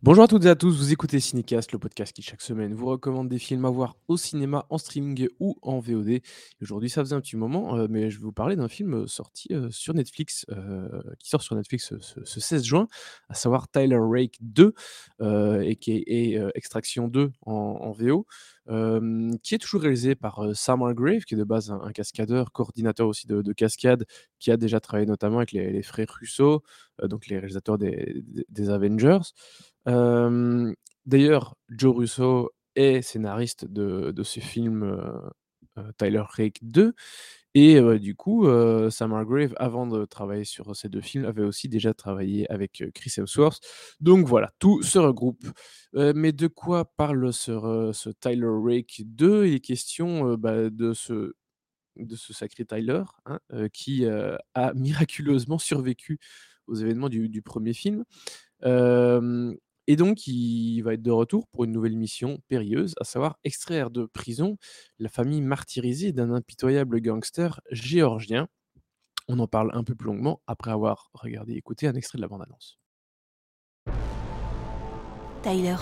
Bonjour à toutes et à tous, vous écoutez Cinécast, le podcast qui chaque semaine vous recommande des films à voir au cinéma, en streaming ou en VOD. Aujourd'hui, ça faisait un petit moment, euh, mais je vais vous parler d'un film euh, sorti euh, sur Netflix, qui sort sur Netflix ce, ce- ce 16 juin, à savoir Tyler Rake 2, euh, et qui est Extraction 2 en, VO, qui est toujours réalisé par euh, Sam Hargrave, qui est de base un, cascadeur, coordinateur aussi de, de cascade, qui a déjà travaillé notamment avec les, frères Russo, donc les réalisateurs des Avengers. D'ailleurs, Joe Russo est scénariste de ce film, heu heu, Tyler Rake 2 et heu, du coup, Sam Hargrave, avant de travailler sur ces 2 films, avait aussi déjà travaillé avec, Chris Hemsworth. Donc voilà, tout se regroupe. Mais de quoi parle ce Tyler Rake 2? Il est question, bah, de ce sacré Tyler, hein, qui, a miraculeusement survécu aux événements du 1 film. Et donc il va être de retour pour une nouvelle mission périlleuse, à savoir extraire de prison la famille martyrisée d'un impitoyable gangster géorgien. On en parle un peu plus longuement après avoir regardé et écouté un extrait de la bande annonce. Tyler,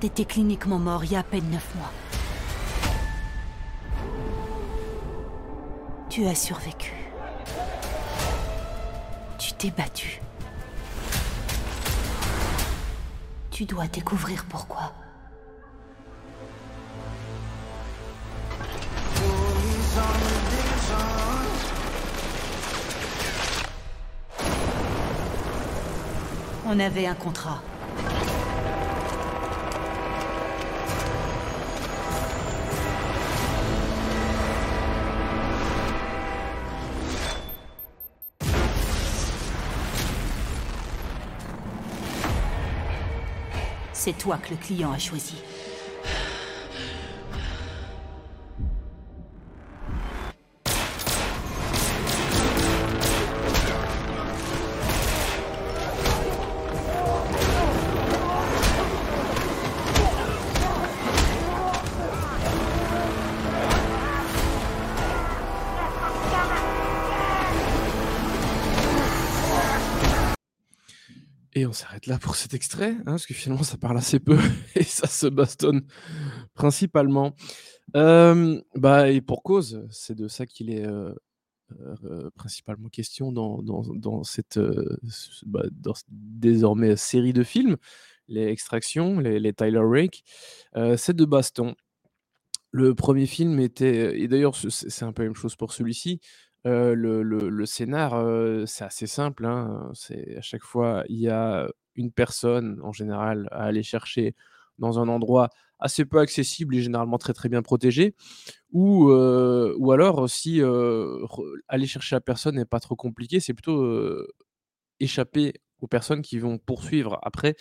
t'étais cliniquement mort il y a à peine neuf mois. Tu as survécu. Tu t'es battu. Tu dois découvrir pourquoi. On avait un contrat. C'est toi que le client a choisi. Et on s'arrête là pour cet extrait, hein, parce que finalement ça parle assez peu et ça se bastonne principalement. Hem, bah et pour cause, c'est de ça qu'il est, heu heu, principalement question cette, bah, dans c désormais série de films, les Extraction, les Tyler Rake, c'est de baston. Le premier film était et d'ailleurs ce c'est c'est un peu la même chose pour celui-ci, le scénar, c'est assez simple, hein, c'est à chaque fois il y a, une personne en général à aller chercher dans un endroit assez peu accessible et généralement très, très bien protégé ou, ou alors si, aller chercher la personne n'est pas trop compliqué, c'est plutôt, échapper aux personnes qui vont poursuivre après,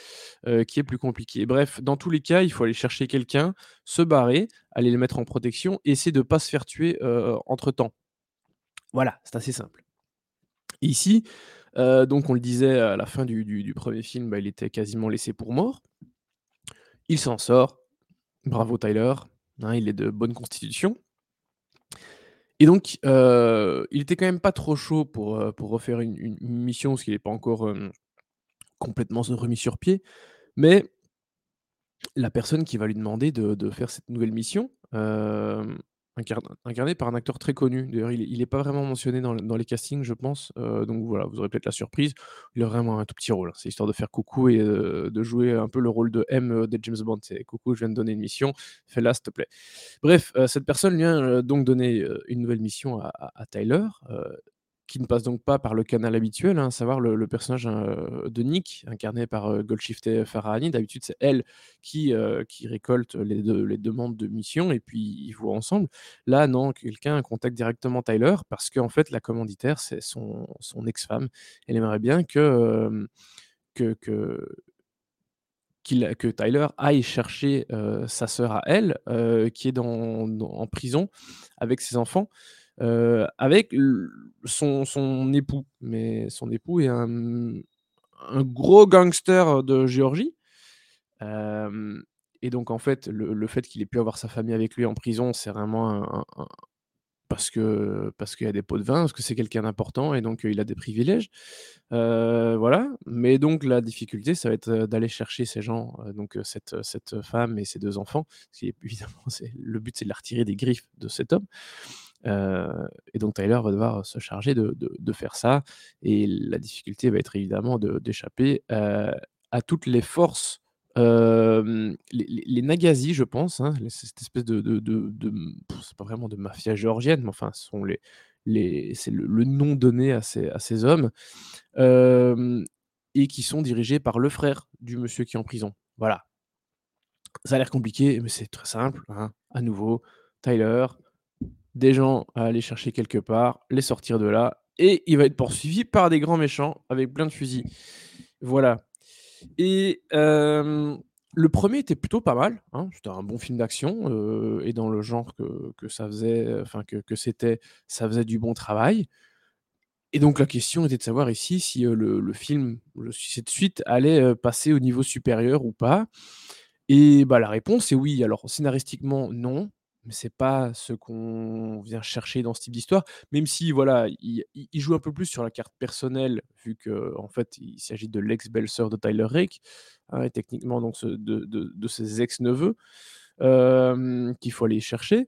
qui est plus compliqué. Bref, dans tous les cas, il faut aller chercher quelqu'un, se barrer, aller le mettre en protection, et essayer de pas se faire tuer, heu, entre-temps. Voilà, c'est assez simple. Ici, heu, donc on le disait à la fin du du 1 film, bah, il était quasiment laissé pour mort. Il s'en sort, bravo Tyler, hein, il est de bonne constitution. Et donc, heu, il était quand même pas trop chaud pour, heu, pour refaire une une mission parce qu'il est pas encore, complètement remis sur pied. Mais la personne qui va lui demander de de faire cette nouvelle mission, incarn incarnée par un acteur très connu. D'ailleurs, il est il est pas vraiment mentionné dans les castings, je pense, heu, donc voilà, vous aurez peut-être la surprise. Il a vraiment un tout petit rôle, hein. C'est histoire de faire coucou et heu, de jouer un peu le rôle de M, heu, des James Bond. C'est: «Coucou, je viens de donner une mission, fais-la s'il te plaît». Bref, cette personne vient, heu, donc heu, une nouvelle mission à Tyler, qui ne passe donc pas par le canal habituel, hein, à savoir le personnage, heu, de Nick, incarné par, heu, Golshifteh Farahani. D'habitude, c'est elle qui, qui récolte les de les demandes de mission et puis ils voient ensemble. Là, non, quelqu'un contacte directement Tyler parce qu'en fait, la commanditaire, c'est son ex-femme. Elle aimerait bien que, hem, que que que Tyler aille chercher, sa sœur à elle, qui est en prison avec ses enfants, avec l son son époux. Mais son époux est un, un gros gangster de Géorgie. Et donc en fait, le le fait qu'il ait pu avoir sa famille avec lui en prison, c'est vraiment parce que parce qu'il y a des pots de vin, parce que c'est quelqu'un d'important et donc il a des privilèges. voilà, mais donc la difficulté, ça va être, d'aller chercher ces gens, donc cette, cette femme et ses deux enfants, parce le but, c'est de la retirer des griffes de cet homme. Et donc Tyler va devoir se charger de de faire ça et la difficulté va être évidemment d'échapper, à toutes les forces les, les, Nagasi, je pense, hein, cette espèce de, de, de, c'est pas vraiment de mafia géorgienne, mais enfin, sont les, les, c'est le, nom donné à ces, à ces hommes, et qui sont dirigés par le frère du monsieur qui est en prison. Voilà. Ça a l'air compliqué, mais c'est très simple. Hein. À nouveau, Tyler, des gens à aller chercher quelque part, les sortir de là, et il va être poursuivi par des grands méchants avec plein de fusils. Voilà. Et le premier était plutôt pas mal, hein, c'était un bon film d'action, et dans le genre que que ça faisait, enfin que que c'était, ça faisait du bon travail. Et donc la question était de savoir ici si, le le film, cette suite allait, passer au niveau supérieur ou pas. Et bah, la réponse est oui. Alors scénaristiquement, non mais c'est pas ce qu'on vient chercher dans ce type d'histoire. Même si, voilà, il, joue un peu plus sur la carte personnelle, vu qu'en en fait, il s'agit de l'ex-belle-sœur de Tyler Rake, hein, et techniquement donc de, de, ses ex-neveux, qu'il faut aller chercher.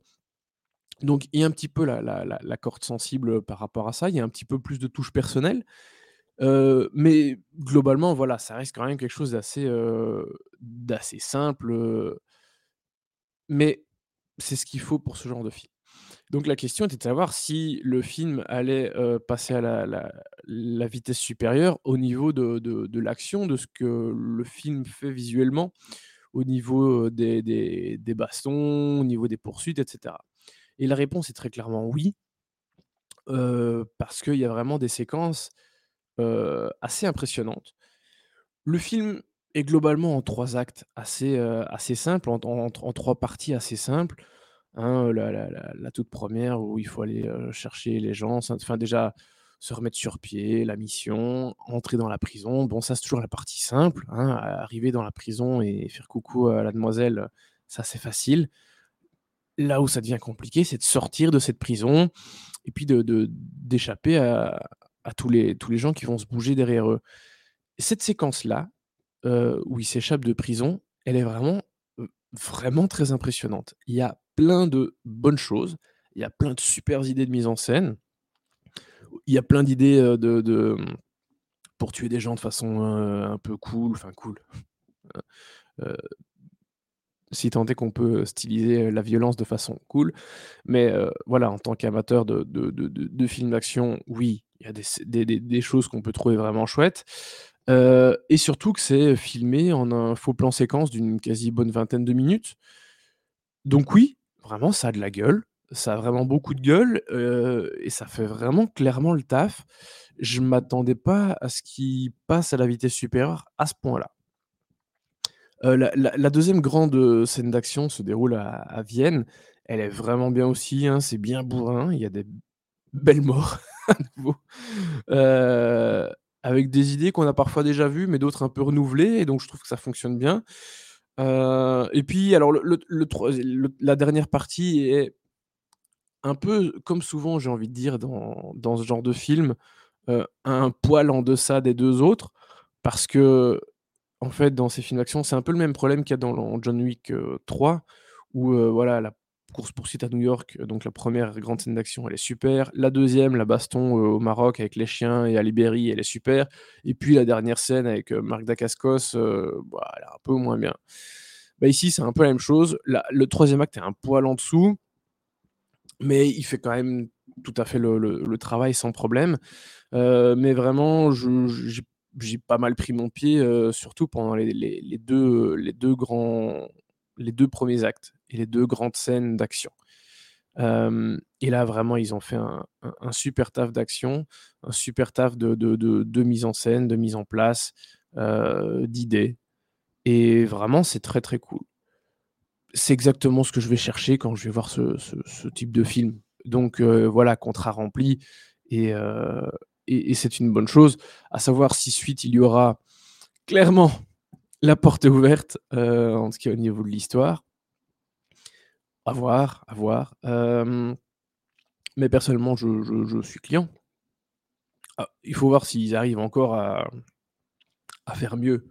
Donc, il y a un petit peu la, la, la, corde sensible par rapport à ça. Il y a un petit peu plus de touche personnelle. mais globalement, voilà, ça reste quand même quelque chose d'assez d'assez simple. mais c'est ce qu'il faut pour ce genre de film. Donc la question était de savoir si le film allait passer à la, vitesse supérieure au niveau de, l'action, de ce que le film fait visuellement, au niveau des, bastons, au niveau des poursuites, etc. Et la réponse est très clairement oui, parce qu'il y a vraiment des séquences assez impressionnantes. Le film est globalement en trois actes assez, assez simples, en, trois parties assez simples. Hein, la toute première où il faut aller, chercher les gens, enfin déjà se remettre sur pied, la mission, entrer dans la prison. Bon ça c'est toujours la partie simple, hein, arriver dans la prison et faire coucou à la demoiselle, ça c'est facile. Là où ça devient compliqué, c'est de sortir de cette prison et puis de d'échapper à tous les tous les gens qui vont se bouger derrière eux. Cette séquence-là, où ils s'échappent de prison, elle est vraiment, vraiment très impressionnante. Il y a plein de bonnes choses, il y a plein de super idées de mise en scène. Il y a plein d'idées, de mmh, pour tuer des gens de façon, un peu cool, enfin cool, si tant est qu'on peut, styliser, la violence de façon cool. Mais, voilà, en tant qu'amateur de films d'action, oui, il y a des choses qu'on peut trouver vraiment chouettes. Et surtout que c'est filmé en un faux plan séquence d'une quasi bonne vingtaine de minutes. Donc oui, vraiment ça a de la gueule, ça a vraiment beaucoup de gueule, et ça fait vraiment clairement le taf. Je m'attendais pas à ce qu'il passe à la vitesse supérieure à ce point-là. la deuxième grande, scène d'action se déroule à Vienne. Elle est vraiment bien aussi, hein, c'est bien bourrin, il y a des belles morts à nouveau, avec des idées qu'on a parfois déjà vues, mais d'autres un peu renouvelées et donc je trouve que ça fonctionne bien. Euh, et puis, alors, la dernière partie est un peu, comme souvent, j'ai envie de dire, dans, dans ce genre de film, euh, un poil en deçà des deux autres, parce que, en fait, dans ces films d'action, c'est un peu le même problème qu'il y a dans John Wick 3, euh, où, voilà, la course-poursuite à New York, donc la première grande scène d'action, elle est super. La deuxième, la baston au Maroc avec les chiens et à Libéry, elle est super. Et puis la dernière scène avec Marc Dacascos, bah, elle est un peu moins bien. Bah, ici, c'est un peu la même chose. le troisième acte est un poil en dessous, mais il fait quand même tout à fait le, travail sans problème. mais vraiment, j'ai pas mal pris mon pied, surtout pendant les, deux, les deux grands les deux premiers actes et les deux grandes scènes d'action. et là, vraiment, ils ont fait un, super taf d'action, un super taf de, mise en scène, de mise en place, d'idées. Et vraiment, c'est très très cool. C'est exactement ce que je vais chercher quand je vais voir ce, type de film. Donc voilà, contrat rempli. Et, et, c'est une bonne chose. À savoir si suite il y aura clairement la porte est ouverte, en ce qui est au niveau de l'histoire. À voir, à voir. Mais personnellement, je, suis client. Ah, il faut voir s'ils arrivent encore à, faire mieux.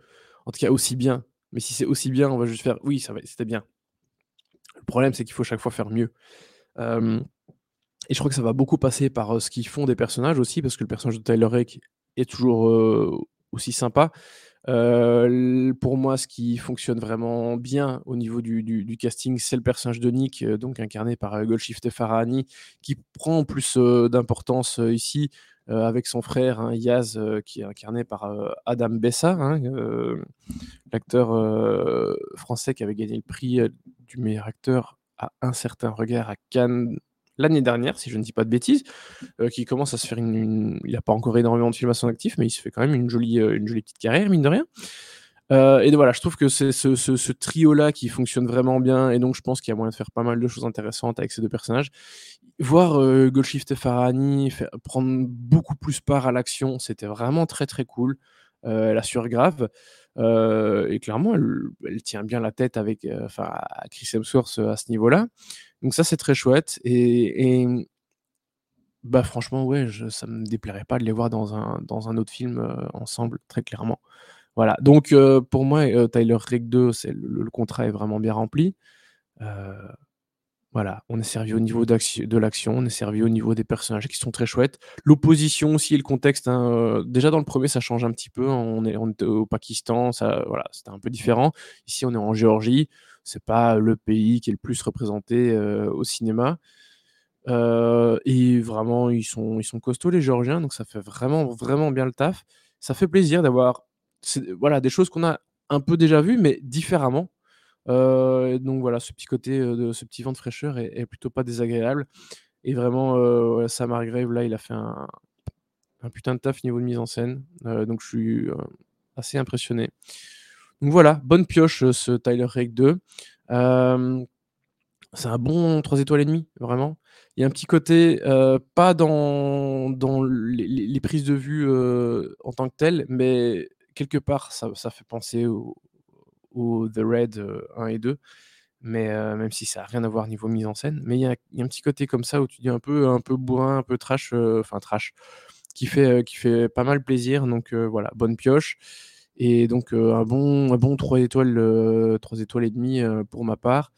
En tout cas, aussi bien. Mais si c'est aussi bien, on va juste faire oui, ça c'était bien. Le problème, c'est qu'il faut chaque fois faire mieux. Euh, et je crois que ça va beaucoup passer par euh, ce qu'ils font des personnages aussi, parce que le personnage de Tyler Rake est toujours euh, aussi sympa. Euh, pour moi, ce qui fonctionne vraiment bien au niveau du, casting, c'est le personnage de Nick, euh, donc incarné par euh, Golshifteh Farahani, qui prend plus d'importance ici avec son frère hein, Yaz, qui est incarné par Adam Bessa, hein, l'acteur français qui avait gagné le prix du meilleur acteur à un certain regard à Cannes l'année dernière, si je ne dis pas de bêtises, euh, qui commence à se faire une, Il n'a pas encore énormément de films à son actif, mais il se fait quand même une jolie, euh, une jolie petite carrière, mine de rien. Euh, et voilà, je trouve que c'est ce, trio-là qui fonctionne vraiment bien, et donc je pense qu'il y a moyen de faire pas mal de choses intéressantes avec ces deux personnages. Voir euh, Farahani faire- prendre beaucoup plus part à l'action, c'était vraiment très très cool. Euh, elle assure grave. Euh, et clairement, elle, elle tient bien la tête avec, enfin, Chris Hemsworth à ce niveau-là. Donc ça, c'est très chouette. Et, bah franchement, ouais, je, ça me déplairait pas de les voir dans un, dans un autre film euh, ensemble, très clairement. Voilà. Donc euh, pour moi, euh, Tyler Rake 2, c'est le, contrat est vraiment bien rempli. Voilà, on est servi au niveau de l'action, on est servi au niveau des personnages qui sont très chouettes. L'opposition aussi et le contexte, hein, déjà dans le premier, ça change un petit peu. On est, on était au Pakistan, ça, voilà, c'était un peu différent. Ici, on est en Géorgie. C'est pas le pays qui est le plus représenté euh, au cinéma. Euh, et vraiment, ils sont, ils sont costauds les Géorgiens, donc ça fait vraiment, vraiment bien le taf. Ça fait plaisir d'avoir, voilà, des choses qu'on a un peu déjà vues, mais différemment. Euh, donc voilà, ce petit côté, de ce petit vent de fraîcheur est, plutôt pas désagréable. Et vraiment, ouais, Sam là, il a fait un, un putain de taf niveau de mise en scène. Donc je suis assez impressionné. Donc voilà, bonne pioche euh, ce Tyler Rake 2. Euh, c'est un bon 3 étoiles et demi, vraiment. Il y a un petit côté, euh, pas dans, les, prises de vue en tant que telles, mais quelque part, ça, fait penser au, The Red euh, 1 et 2. Mais même si ça n'a rien à voir niveau mise en scène, mais il y a, il a un petit côté comme ça où tu dis un peu, un peu bourrin, un peu trash, enfin trash, qui fait, qui fait pas mal plaisir. Donc voilà, bonne pioche. Et donc euh, un bon, un bon 3 étoiles, euh, 3 étoiles et demie euh, pour ma part.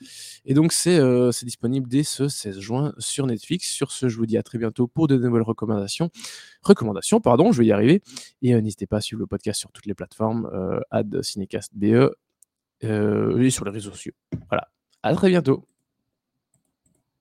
Et donc c'est euh, disponible dès ce 16 juin sur Netflix. Sur ce, je vous dis à très bientôt pour de nouvelles recommandations. Recommandations, pardon, je vais y arriver. Et euh, n'hésitez pas à suivre le podcast sur toutes les plateformes, euh, ad Cinecast BE, euh, et sur les réseaux sociaux. Voilà. À très bientôt.